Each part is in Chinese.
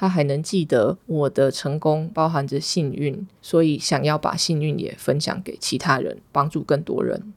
他还能记得我的成功包含着幸运，所以想要把幸运也分享给其他人，帮助更多人。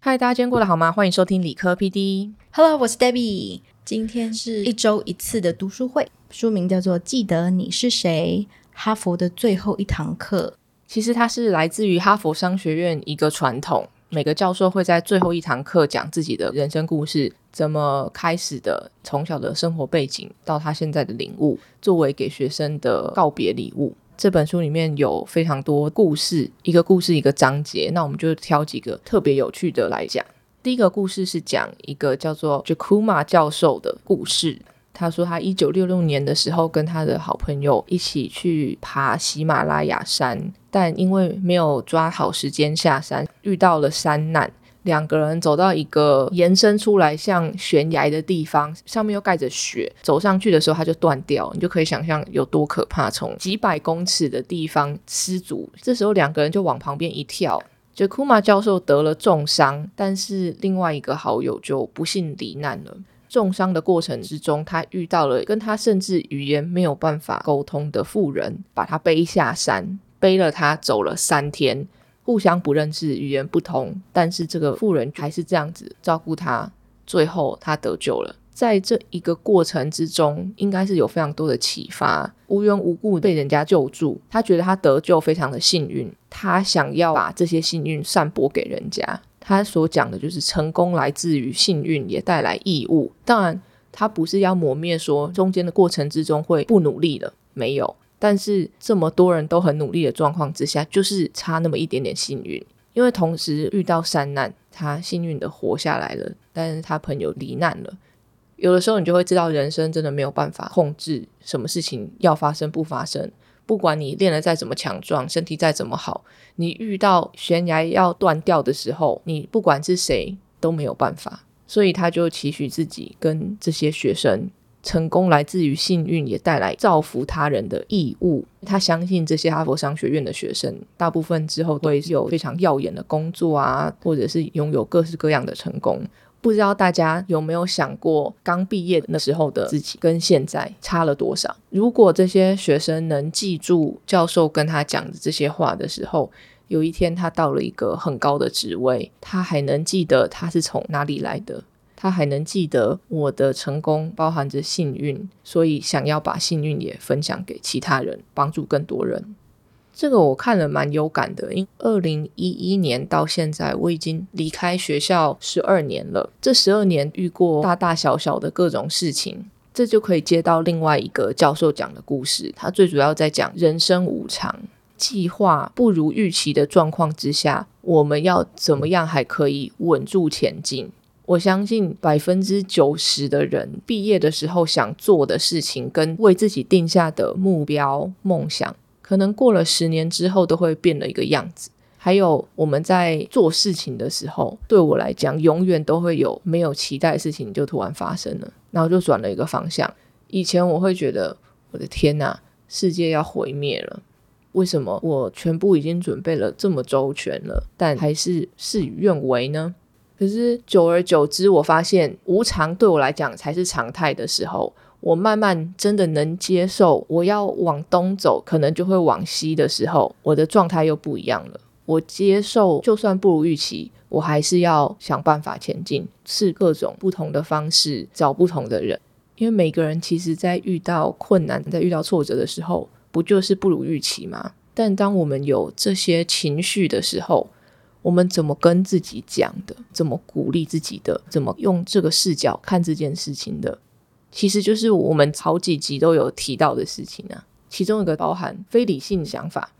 嗨，大家今天过得好吗？欢迎收听理科 PD。Hello，我是 Debbie。今天是一周一次的读书会，书名叫做《记得你是谁》，哈佛的最后一堂课。其实它是来自于哈佛商学院一个传统，每个教授会在最后一堂课讲自己的人生故事，怎么开始的，从小的生活背景到他现在的领悟，作为给学生的告别礼物。这本书里面有非常多故事，一个故事一个章节，那我们就挑几个特别有趣的来讲。第一个故事是讲一个叫做 Jakuma 教授的故事。他说，他一九六六年的时候跟他的好朋友一起去爬喜马拉雅山，但因为没有抓好时间下山，遇到了山难。两个人走到一个延伸出来像悬崖的地方，上面又盖着雪，走上去的时候它就断掉，你就可以想象有多可怕。从几百公尺的地方失足，这时候两个人就往旁边一跳。就库马教授得了重伤，但是另外一个好友就不幸罹难了。重伤的过程之中，他遇到了跟他甚至语言没有办法沟通的妇人，把他背下山，背了他走了三天，互相不认识，语言不通，但是这个妇人还是这样子照顾他，最后他得救了。在这一个过程之中，应该是有非常多的启发。无缘无故被人家救助，他觉得他得救非常的幸运，他想要把这些幸运散播给人家。他所讲的就是成功来自于幸运，也带来义务。当然，他不是要磨灭说中间的过程之中会不努力了，没有。但是这么多人都很努力的状况之下，就是差那么一点点幸运。因为同时遇到山难，他幸运的活下来了，但是他朋友罹难了。有的时候你就会知道，人生真的没有办法控制什么事情要发生不发生。不管你练得再怎么强壮，身体再怎么好，你遇到悬崖要断掉的时候，你不管是谁都没有办法。所以他就期许自己跟这些学生，成功来自于幸运，也带来造福他人的义务。他相信这些哈佛商学院的学生，大部分之后会有非常耀眼的工作啊，或者是拥有各式各样的成功。不知道大家有没有想过，刚毕业那时候的自己跟现在差了多少？如果这些学生能记住教授跟他讲的这些话的时候，有一天他到了一个很高的职位，他还能记得他是从哪里来的，他还能记得我的成功包含着幸运，所以想要把幸运也分享给其他人，帮助更多人。这个我看了蛮有感的，因二零一一年到现在，我已经离开学校十二年了。这十二年遇过大大小小的各种事情，这就可以接到另外一个教授讲的故事。他最主要在讲人生无常，计划不如预期的状况之下，我们要怎么样还可以稳住前进？我相信百分之九十的人毕业的时候想做的事情，跟为自己定下的目标梦想。可能过了十年之后都会变了一个样子。还有我们在做事情的时候，对我来讲，永远都会有没有期待的事情就突然发生了，然后就转了一个方向。以前我会觉得，我的天呐，世界要毁灭了，为什么我全部已经准备了这么周全了，但还是事与愿违呢？可是久而久之，我发现无常对我来讲才是常态的时候。我慢慢真的能接受，我要往东走，可能就会往西的时候，我的状态又不一样了。我接受，就算不如预期，我还是要想办法前进，试各种不同的方式，找不同的人。因为每个人其实，在遇到困难、在遇到挫折的时候，不就是不如预期吗？但当我们有这些情绪的时候，我们怎么跟自己讲的？怎么鼓励自己的？怎么用这个视角看这件事情的？其实就是我们好几集都有提到的事情啊，其中一个包含非理性想法，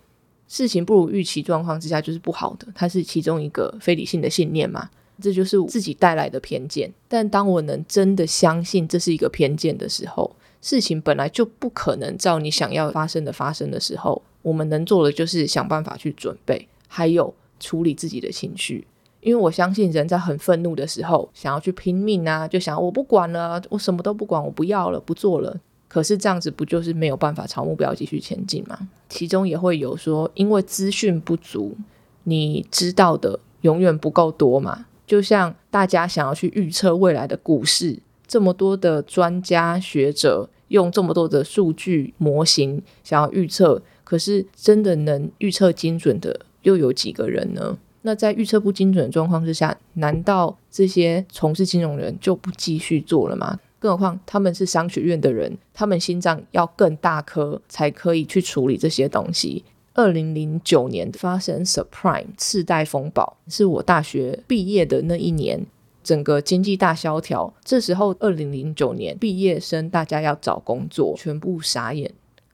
事情不如预期状况之下就是不好的，它是其中一个非理性的信念嘛，这就是自己带来的偏见。但当我能真的相信这是一个偏见的时候，事情本来就不可能照你想要发生的发生的时候，我们能做的就是想办法去准备，还有处理自己的情绪。因为我相信人在很愤怒的时候，想要去拼命啊，就想我不管了，我什么都不管，我不要了，不做了。可是这样子不就是没有办法朝目标继续前进吗？其中也会有说，因为资讯不足，你知道的永远不够多嘛。就像大家想要去预测未来的股市，这么多的专家学者用这么多的数据模型想要预测，可是真的能预测精准的又有几个人呢？那在预测不精准的状况之下，难道这些从事金融人就不继续做了吗？更何况他们是商学院的人，他们心脏要更大颗才可以去处理这些东西。二零零九年发生 subprime 次贷风暴，是我大学毕业的那一年，整个经济大萧条。这时候，二零零九年毕业生大家要找工作，全部傻眼。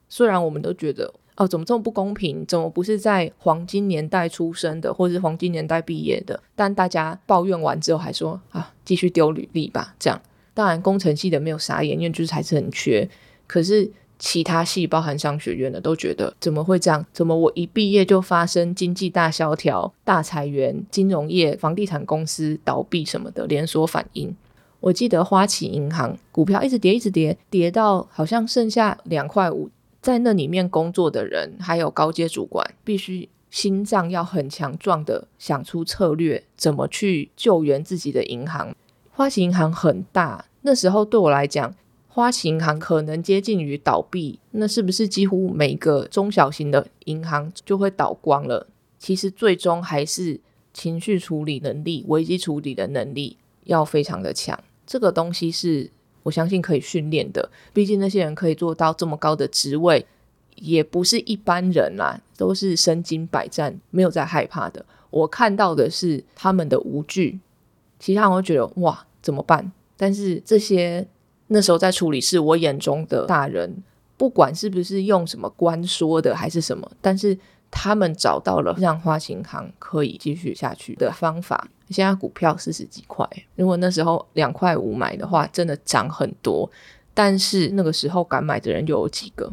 虽然我们都觉得，哦，怎么这么不公平？怎么不是在黄金年代出生的，或是黄金年代毕业的？但大家抱怨完之后，还说啊，继续丢履历吧。这样，当然工程系的没有傻眼，因为就是还是很缺。可是。其他系包含商学院的都觉得怎么会这样？怎么我一毕业就发生经济大萧条、大裁员、金融业、房地产公司倒闭什么的连锁反应？我记得花旗银行股票一直跌，一直跌，跌到好像剩下两块五。在那里面工作的人还有高阶主管，必须心脏要很强壮的想出策略，怎么去救援自己的银行。花旗银行很大，那时候对我来讲。花旗银行可能接近于倒闭，那是不是几乎每个中小型的银行就会倒光了？其实最终还是情绪处理能力、危机处理的能力要非常的强。这个东西是我相信可以训练的，毕竟那些人可以做到这么高的职位，也不是一般人啦，都是身经百战，没有在害怕的。我看到的是他们的无惧，其他人会觉得哇怎么办？但是这些。那时候在处理是我眼中的大人，不管是不是用什么官说的还是什么，但是他们找到了让花旗行可以继续下去的方法。现在股票四十几块，如果那时候两块五买的话，真的涨很多。但是那个时候敢买的人又有几个？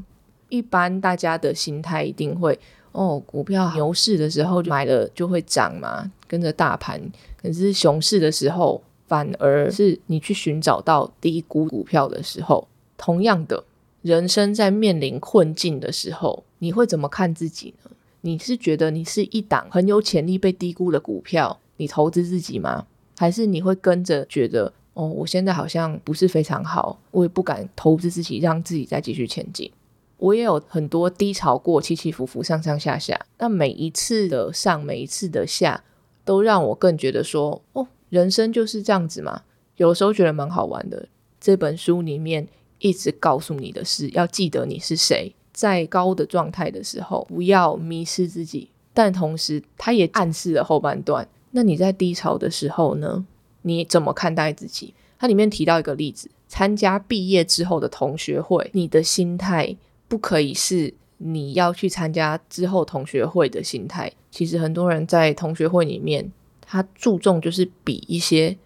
一般大家的心态一定会哦，股票牛市的时候买了就会涨嘛，跟着大盘。可是熊市的时候。反而是你去寻找到低估股票的时候，同样的人生在面临困境的时候，你会怎么看自己呢？你是觉得你是一档很有潜力被低估的股票，你投资自己吗？还是你会跟着觉得哦，我现在好像不是非常好，我也不敢投资自己，让自己再继续前进。我也有很多低潮过，起起伏伏，上上下下，那每一次的上，每一次的下，都让我更觉得说哦。人生就是这样子嘛，有时候觉得蛮好玩的。这本书里面一直告诉你的是，要记得你是谁，在高的状态的时候不要迷失自己。但同时，他也暗示了后半段。那你在低潮的时候呢？你怎么看待自己？它里面提到一个例子：参加毕业之后的同学会，你的心态不可以是你要去参加之后同学会的心态。其实很多人在同学会里面。他注重就是比一些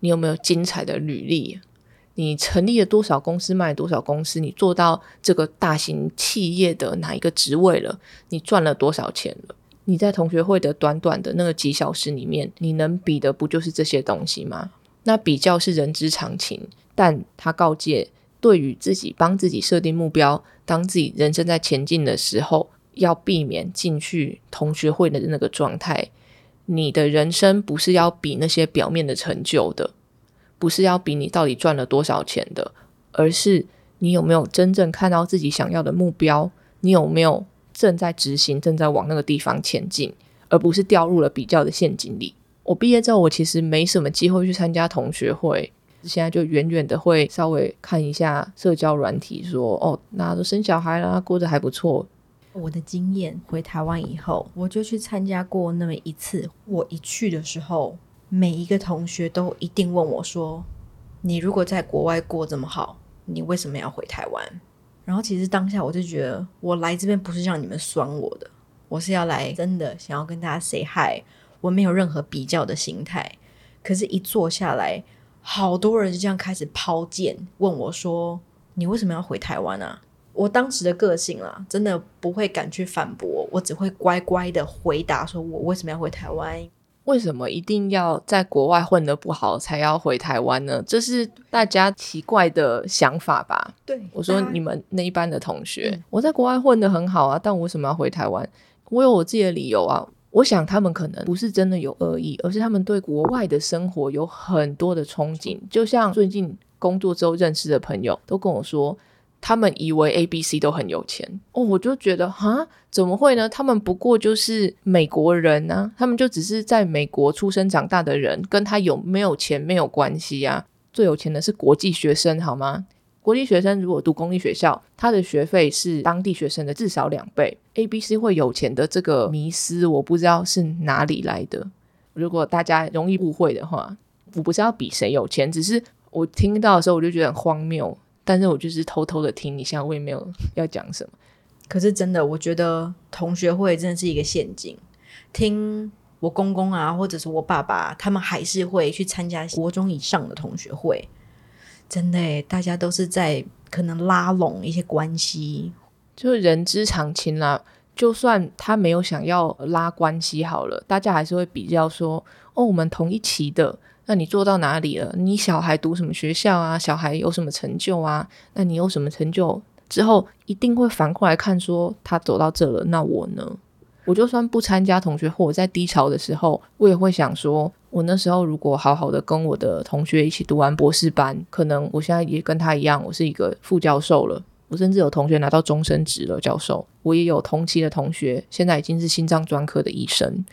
你有没有精彩的履历，你成立了多少公司，卖多少公司，你做到这个大型企业的哪一个职位了，你赚了多少钱了？你在同学会的短短的那个几小时里面，你能比的不就是这些东西吗？那比较是人之常情，但他告诫，对于自己帮自己设定目标，当自己人生在前进的时候，要避免进去同学会的那个状态。你的人生不是要比那些表面的成就的，不是要比你到底赚了多少钱的，而是你有没有真正看到自己想要的目标？你有没有正在执行，正在往那个地方前进，而不是掉入了比较的陷阱里？我毕业之后，我其实没什么机会去参加同学会，现在就远远的会稍微看一下社交软体，说哦，那都生小孩了，过得还不错。我的经验，回台湾以后，我就去参加过那么一次。我一去的时候，每一个同学都一定问我说：“你如果在国外过这么好，你为什么要回台湾？”然后其实当下我就觉得，我来这边不是让你们酸我的，我是要来真的想要跟大家 say hi。我没有任何比较的心态。可是，一坐下来，好多人就这样开始抛剑问我说：“你为什么要回台湾啊？”我当时的个性啦，真的不会敢去反驳，我只会乖乖的回答，说我为什么要回台湾？为什么一定要在国外混得不好才要回台湾呢？这是大家奇怪的想法吧？对，我说你们那一班的同学，我在国外混得很好啊，但我为什么要回台湾？我有我自己的理由啊。我想他们可能不是真的有恶意，而是他们对国外的生活有很多的憧憬。就像最近工作之后认识的朋友都跟我说，他们以为 A、B、C 都很有钱哦，我就觉得哈，怎么会呢？他们不过就是美国人呢，他们就只是在美国出生长大的人，跟他有没有钱没有关系啊。最有钱的是国际学生，好吗？国际学生如果读公立学校，他的学费是当地学生的至少两倍。A、B、C 会有钱的这个迷思，我不知道是哪里来的。如果大家容易误会的话，我不是要比谁有钱，只是我听到的时候我就觉得很荒谬。但是我就是偷偷的听一下，我也没有要讲什么。可是真的，我觉得同学会真的是一个陷阱。听我公公啊，或者是我爸爸，他们还是会去参加国中以上的同学会。真的，大家都是在可能拉拢一些关系，就是人之常情啦。就算他没有想要拉关系好了，大家还是会比较说：“哦，我们同一期的，那你做到哪里了？你小孩读什么学校啊？小孩有什么成就啊？那你有什么成就？之后一定会反过来看，说他走到这了，那我呢？我就算不参加同学会，我在低潮的时候，我也会想说。”我那时候如果好好的跟我的同学一起读完博士班，可能我现在也跟他一样，我是一个副教授了。我甚至有同学拿到终身职了，教授。我也有同期的同学，现在已经是心脏专科的医生。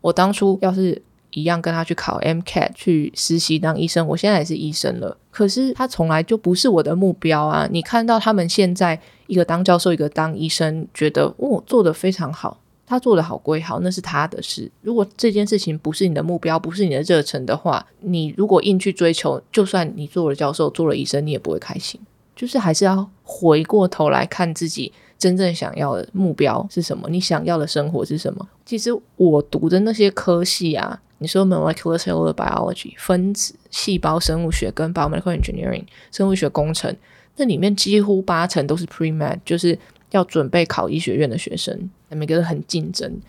我当初要是一样跟他去考 MCAT 去实习当医生，我现在也是医生了。可是他从来就不是我的目标啊！你看到他们现在一个当教授，一个当医生，觉得哦做的非常好。他做的好归好，那是他的事。如果这件事情不是你的目标，不是你的热忱的话，你如果硬去追求，就算你做了教授，做了医生，你也不会开心。就是还是要回过头来看自己真正想要的目标是什么，你想要的生活是什么。其实我读的那些科系啊，你说 molecular cell biology 分子细胞生物学跟 biomedical engineering 生物学工程，那里面几乎八成都是 pre med，就是要准备考医学院的学生。每个都很竞争。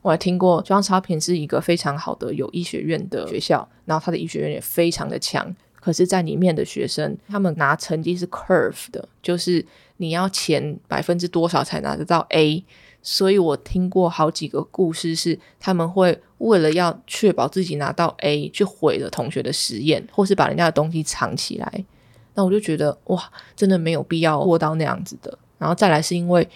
我还听过，Johns Hopkins 是一个非常好的有医学院的学校，然后他的医学院也非常的强。可是，在里面的学生，他们拿成绩是 curve 的，就是你要前百分之多少才拿得到 A。所以我听过好几个故事，是他们会为了要确保自己拿到 A，去毁了同学的实验，或是把人家的东西藏起来。那我就觉得，哇，真的没有必要过到那样子的。然后再来是因为。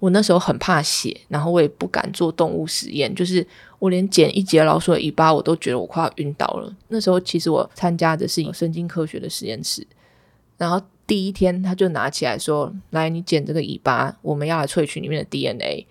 我那时候很怕血，然后我也不敢做动物实验，就是我连剪一节老鼠的尾巴，我都觉得我快要晕倒了。那时候其实我参加的是神经科学的实验室，然后第一天他就拿起来说：“来，你剪这个尾巴，我们要来萃取里面的 DNA。”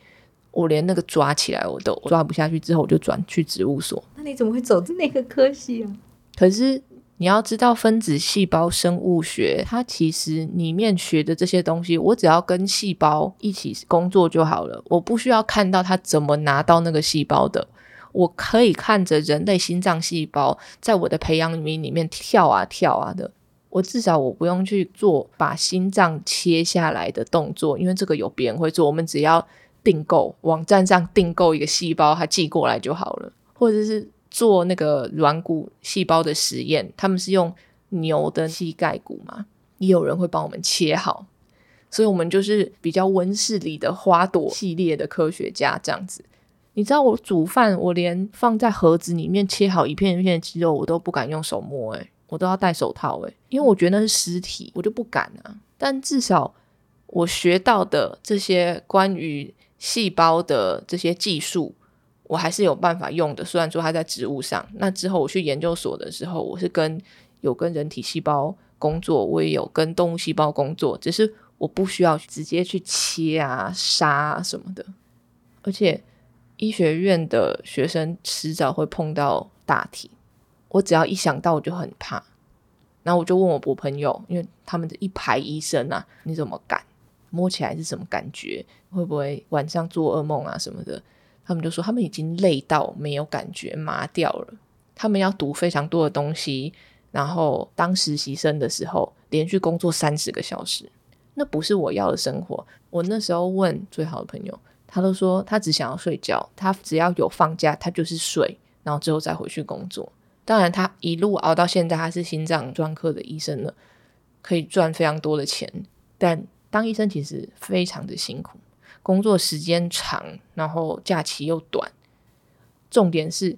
我连那个抓起来我都抓不下去，之后我就转去植物所。那你怎么会走那个科系啊？可是。你要知道分子细胞生物学，它其实里面学的这些东西，我只要跟细胞一起工作就好了，我不需要看到它怎么拿到那个细胞的，我可以看着人类心脏细胞在我的培养皿里面跳啊跳啊的，我至少我不用去做把心脏切下来的动作，因为这个有别人会做，我们只要订购网站上订购一个细胞，它寄过来就好了，或者是。做那个软骨细胞的实验，他们是用牛的膝盖骨嘛？也有人会帮我们切好，所以我们就是比较温室里的花朵系列的科学家这样子。你知道我煮饭，我连放在盒子里面切好一片一片的鸡肉，我都不敢用手摸，诶，我都要戴手套，诶，因为我觉得那是尸体，我就不敢啊。但至少我学到的这些关于细胞的这些技术。我还是有办法用的，虽然说它在植物上。那之后我去研究所的时候，我是跟有跟人体细胞工作，我也有跟动物细胞工作，只是我不需要直接去切啊、杀啊什么的。而且医学院的学生迟早会碰到大体，我只要一想到我就很怕。然后我就问我我朋友，因为他们的一排医生啊，你怎么敢摸起来是什么感觉？会不会晚上做噩梦啊什么的？他们就说，他们已经累到没有感觉，麻掉了。他们要读非常多的东西，然后当实习生的时候，连续工作三十个小时，那不是我要的生活。我那时候问最好的朋友，他都说他只想要睡觉，他只要有放假，他就是睡，然后之后再回去工作。当然，他一路熬到现在，他是心脏专科的医生了，可以赚非常多的钱。但当医生其实非常的辛苦。工作时间长，然后假期又短，重点是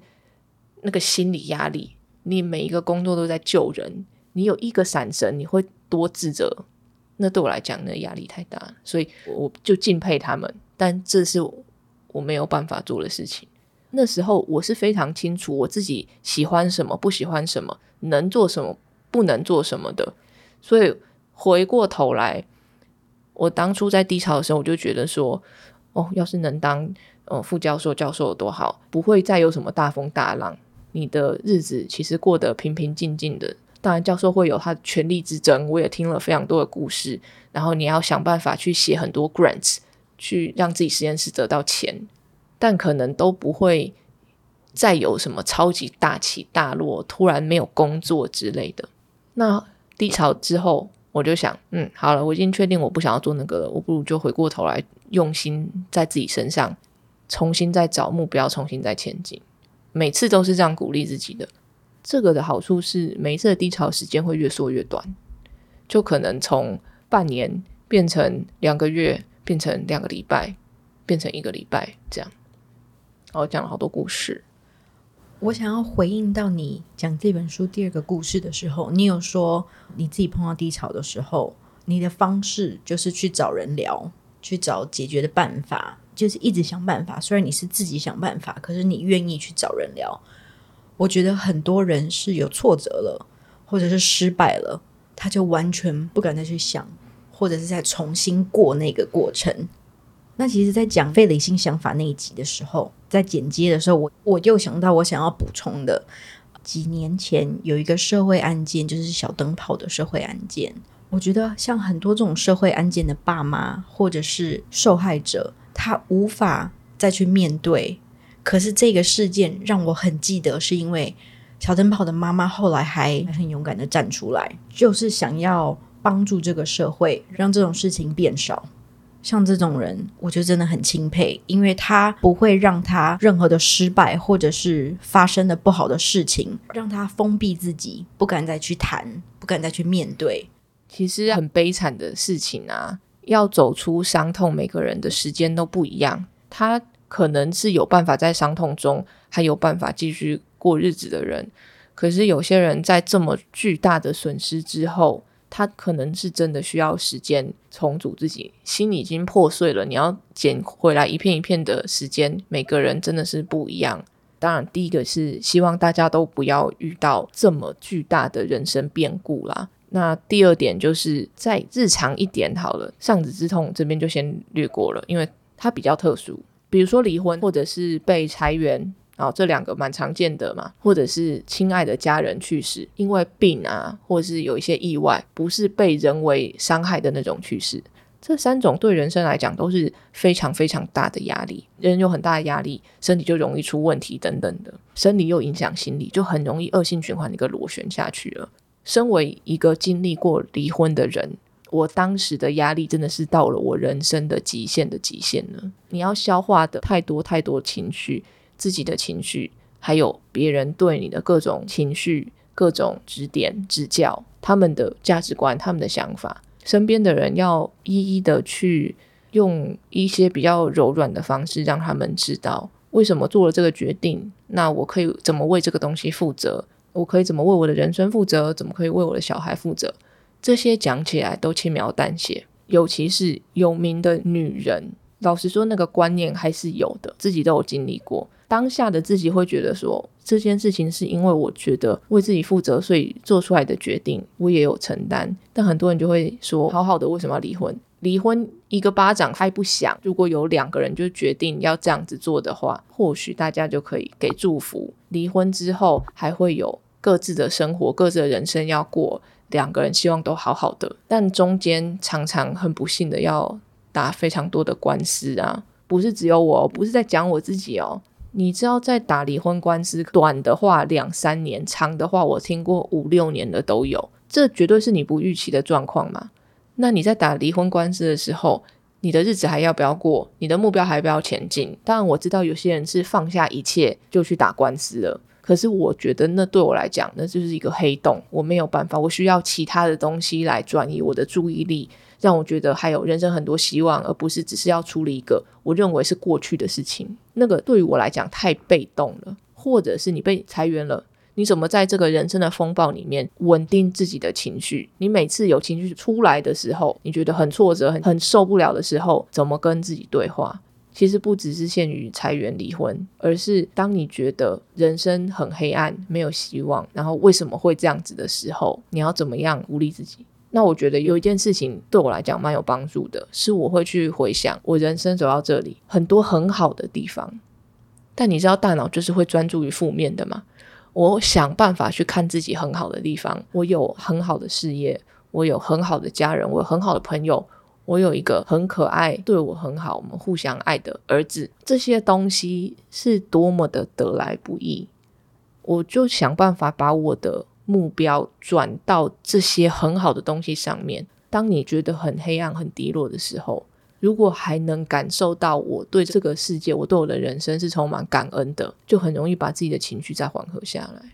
那个心理压力。你每一个工作都在救人，你有一个闪神，你会多自责。那对我来讲，那压力太大，所以我就敬佩他们。但这是我没有办法做的事情。那时候我是非常清楚我自己喜欢什么，不喜欢什么，能做什么，不能做什么的。所以回过头来，我当初在低潮的时候，我就觉得说，哦，要是能当呃副教授、教授有多好，不会再有什么大风大浪，你的日子其实过得平平静静的。当然，教授会有他的权力之争，我也听了非常多的故事。然后你要想办法去写很多 grants，去让自己实验室得到钱，但可能都不会再有什么超级大起大落，突然没有工作之类的。那低潮之后，我就想，嗯，好了，我已经确定我不想要做那个了，我不如就回过头来用心在自己身上，重新再找目标，重新再前进。每次都是这样鼓励自己的。这个的好处是，每一次的低潮时间会越缩越短，就可能从半年变成两个月，变成两个礼拜，变成一个礼拜这样。然后讲了好多故事。我想要回应到你讲这本书第二个故事的时候，你有说你自己碰到低潮的时候，你的方式就是去找人聊，去找解决的办法，就是一直想办法。虽然你是自己想办法，可是你愿意去找人聊。我觉得很多人是有挫折了，或者是失败了，他就完全不敢再去想，或者是再重新过那个过程。那其实，在讲非理性想法那一集的时候，在剪接的时候，我我又想到我想要补充的，几年前有一个社会案件，就是小灯泡的社会案件。我觉得像很多这种社会案件的爸妈或者是受害者，他无法再去面对。可是这个事件让我很记得，是因为小灯泡的妈妈后来还很勇敢的站出来，就是想要帮助这个社会，让这种事情变少。像这种人，我就真的很钦佩，因为他不会让他任何的失败或者是发生的不好的事情，让他封闭自己，不敢再去谈，不敢再去面对。其实很悲惨的事情啊，要走出伤痛，每个人的时间都不一样。他。可能是有办法在伤痛中还有办法继续过日子的人，可是有些人在这么巨大的损失之后，他可能是真的需要时间重组自己，心已经破碎了。你要捡回来一片一片的时间，每个人真的是不一样。当然，第一个是希望大家都不要遇到这么巨大的人生变故啦。那第二点就是再日常一点好了，丧子之痛这边就先略过了，因为它比较特殊。比如说离婚，或者是被裁员，啊，这两个蛮常见的嘛。或者是亲爱的家人去世，因为病啊，或者是有一些意外，不是被人为伤害的那种去世。这三种对人生来讲都是非常非常大的压力，人有很大的压力，身体就容易出问题等等的，生理又影响心理，就很容易恶性循环一个螺旋下去了。身为一个经历过离婚的人。我当时的压力真的是到了我人生的极限的极限了。你要消化的太多太多情绪，自己的情绪，还有别人对你的各种情绪、各种指点、指教，他们的价值观、他们的想法，身边的人要一一的去用一些比较柔软的方式，让他们知道为什么做了这个决定。那我可以怎么为这个东西负责？我可以怎么为我的人生负责？怎么可以为我的小孩负责？这些讲起来都轻描淡写，尤其是有名的女人，老实说，那个观念还是有的，自己都有经历过。当下的自己会觉得说，这件事情是因为我觉得为自己负责，所以做出来的决定，我也有承担。但很多人就会说，好好的为什么要离婚？离婚一个巴掌拍不响。如果有两个人就决定要这样子做的话，或许大家就可以给祝福。离婚之后还会有各自的生活，各自的人生要过。两个人希望都好好的，但中间常常很不幸的要打非常多的官司啊！不是只有我，不是在讲我自己哦。你知道，在打离婚官司，短的话两三年，长的话我听过五六年的都有。这绝对是你不预期的状况嘛？那你在打离婚官司的时候，你的日子还要不要过？你的目标还要不要前进？当然，我知道有些人是放下一切就去打官司了。可是我觉得那对我来讲，那就是一个黑洞，我没有办法，我需要其他的东西来转移我的注意力，让我觉得还有人生很多希望，而不是只是要处理一个我认为是过去的事情。那个对于我来讲太被动了，或者是你被裁员了，你怎么在这个人生的风暴里面稳定自己的情绪？你每次有情绪出来的时候，你觉得很挫折、很很受不了的时候，怎么跟自己对话？其实不只是限于裁员、离婚，而是当你觉得人生很黑暗、没有希望，然后为什么会这样子的时候，你要怎么样鼓励自己？那我觉得有一件事情对我来讲蛮有帮助的，是我会去回想我人生走到这里很多很好的地方。但你知道，大脑就是会专注于负面的嘛？我想办法去看自己很好的地方，我有很好的事业，我有很好的家人，我有很好的朋友。我有一个很可爱、对我很好、我们互相爱的儿子，这些东西是多么的得来不易。我就想办法把我的目标转到这些很好的东西上面。当你觉得很黑暗、很低落的时候，如果还能感受到我对这个世界、我对我的人生是充满感恩的，就很容易把自己的情绪再缓和下来。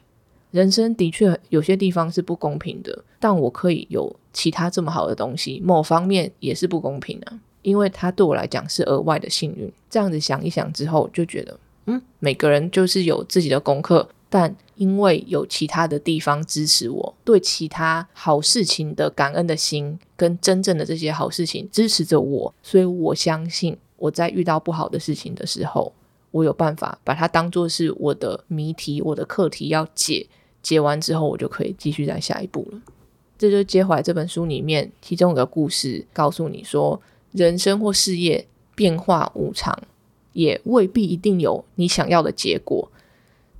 人生的确有些地方是不公平的，但我可以有其他这么好的东西，某方面也是不公平啊，因为它对我来讲是额外的幸运。这样子想一想之后，就觉得，嗯，每个人就是有自己的功课，但因为有其他的地方支持我，对其他好事情的感恩的心，跟真正的这些好事情支持着我，所以我相信我在遇到不好的事情的时候，我有办法把它当做是我的谜题，我的课题要解。解完之后，我就可以继续在下一步了。这就接回来这本书里面其中一个故事，告诉你说，人生或事业变化无常，也未必一定有你想要的结果。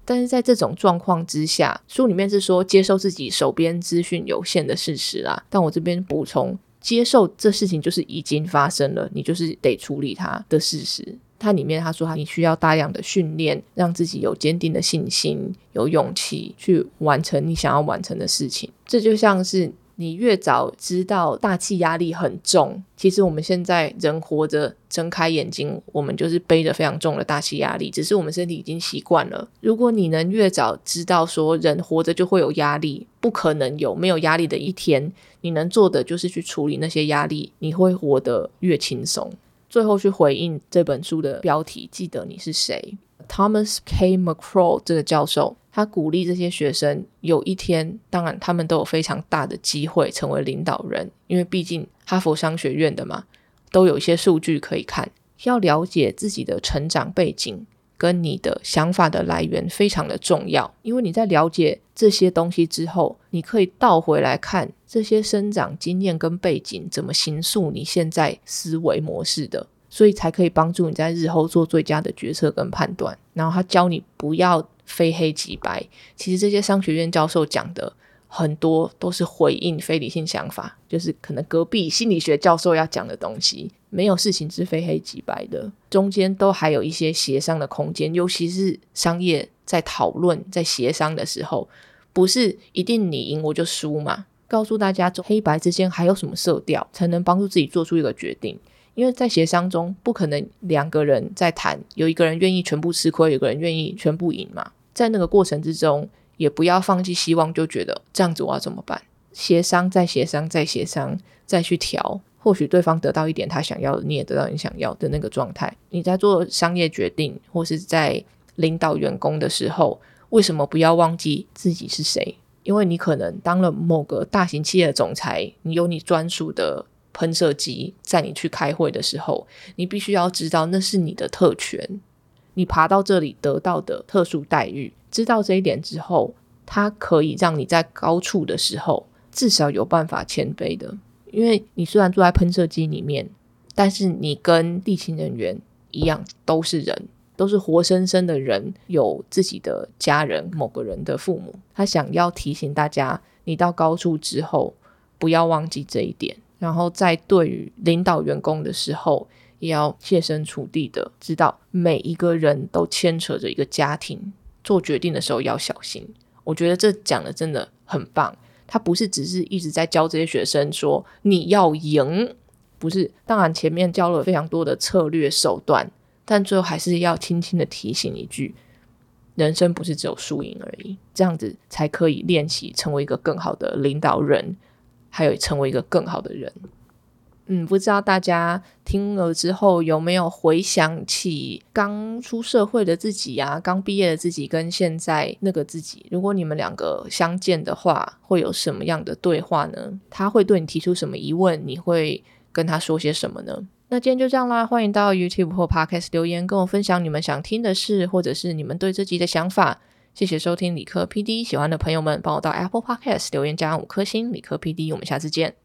但是在这种状况之下，书里面是说接受自己手边资讯有限的事实啦。但我这边补充，接受这事情就是已经发生了，你就是得处理它的事实。它里面他说，你需要大量的训练，让自己有坚定的信心、有勇气去完成你想要完成的事情。这就像是你越早知道大气压力很重，其实我们现在人活着，睁开眼睛，我们就是背着非常重的大气压力，只是我们身体已经习惯了。如果你能越早知道说人活着就会有压力，不可能有没有压力的一天，你能做的就是去处理那些压力，你会活得越轻松。最后去回应这本书的标题，记得你是谁？Thomas K. McCraw 这个教授，他鼓励这些学生，有一天，当然他们都有非常大的机会成为领导人，因为毕竟哈佛商学院的嘛，都有一些数据可以看，要了解自己的成长背景。跟你的想法的来源非常的重要，因为你在了解这些东西之后，你可以倒回来看这些生长经验跟背景怎么形塑你现在思维模式的，所以才可以帮助你在日后做最佳的决策跟判断。然后他教你不要非黑即白，其实这些商学院教授讲的。很多都是回应非理性想法，就是可能隔壁心理学教授要讲的东西，没有事情是非黑即白的，中间都还有一些协商的空间。尤其是商业在讨论、在协商的时候，不是一定你赢我就输嘛？告诉大家，黑白之间还有什么色调，才能帮助自己做出一个决定？因为在协商中，不可能两个人在谈，有一个人愿意全部吃亏，有个人愿意全部赢嘛？在那个过程之中。也不要放弃希望，就觉得这样子我要怎么办？协商再协商再协商再去调，或许对方得到一点他想要的，你也得到你想要的那个状态。你在做商业决定或是在领导员工的时候，为什么不要忘记自己是谁？因为你可能当了某个大型企业的总裁，你有你专属的喷射机，在你去开会的时候，你必须要知道那是你的特权。你爬到这里得到的特殊待遇，知道这一点之后，它可以让你在高处的时候至少有办法谦卑的。因为你虽然坐在喷射机里面，但是你跟地勤人员一样都是人，都是活生生的人，有自己的家人，某个人的父母。他想要提醒大家，你到高处之后不要忘记这一点，然后在对于领导员工的时候。也要切身处地的知道，每一个人都牵扯着一个家庭，做决定的时候要小心。我觉得这讲的真的很棒。他不是只是一直在教这些学生说你要赢，不是，当然前面教了非常多的策略手段，但最后还是要轻轻的提醒一句：人生不是只有输赢而已，这样子才可以练习成为一个更好的领导人，还有成为一个更好的人。嗯，不知道大家听了之后有没有回想起刚出社会的自己呀，刚毕业的自己跟现在那个自己，如果你们两个相见的话，会有什么样的对话呢？他会对你提出什么疑问？你会跟他说些什么呢？那今天就这样啦，欢迎到 YouTube 或 Podcast 留言跟我分享你们想听的事，或者是你们对这集的想法。谢谢收听理科 PD，喜欢的朋友们帮我到 Apple Podcast 留言加五颗星，理科 PD，我们下次见。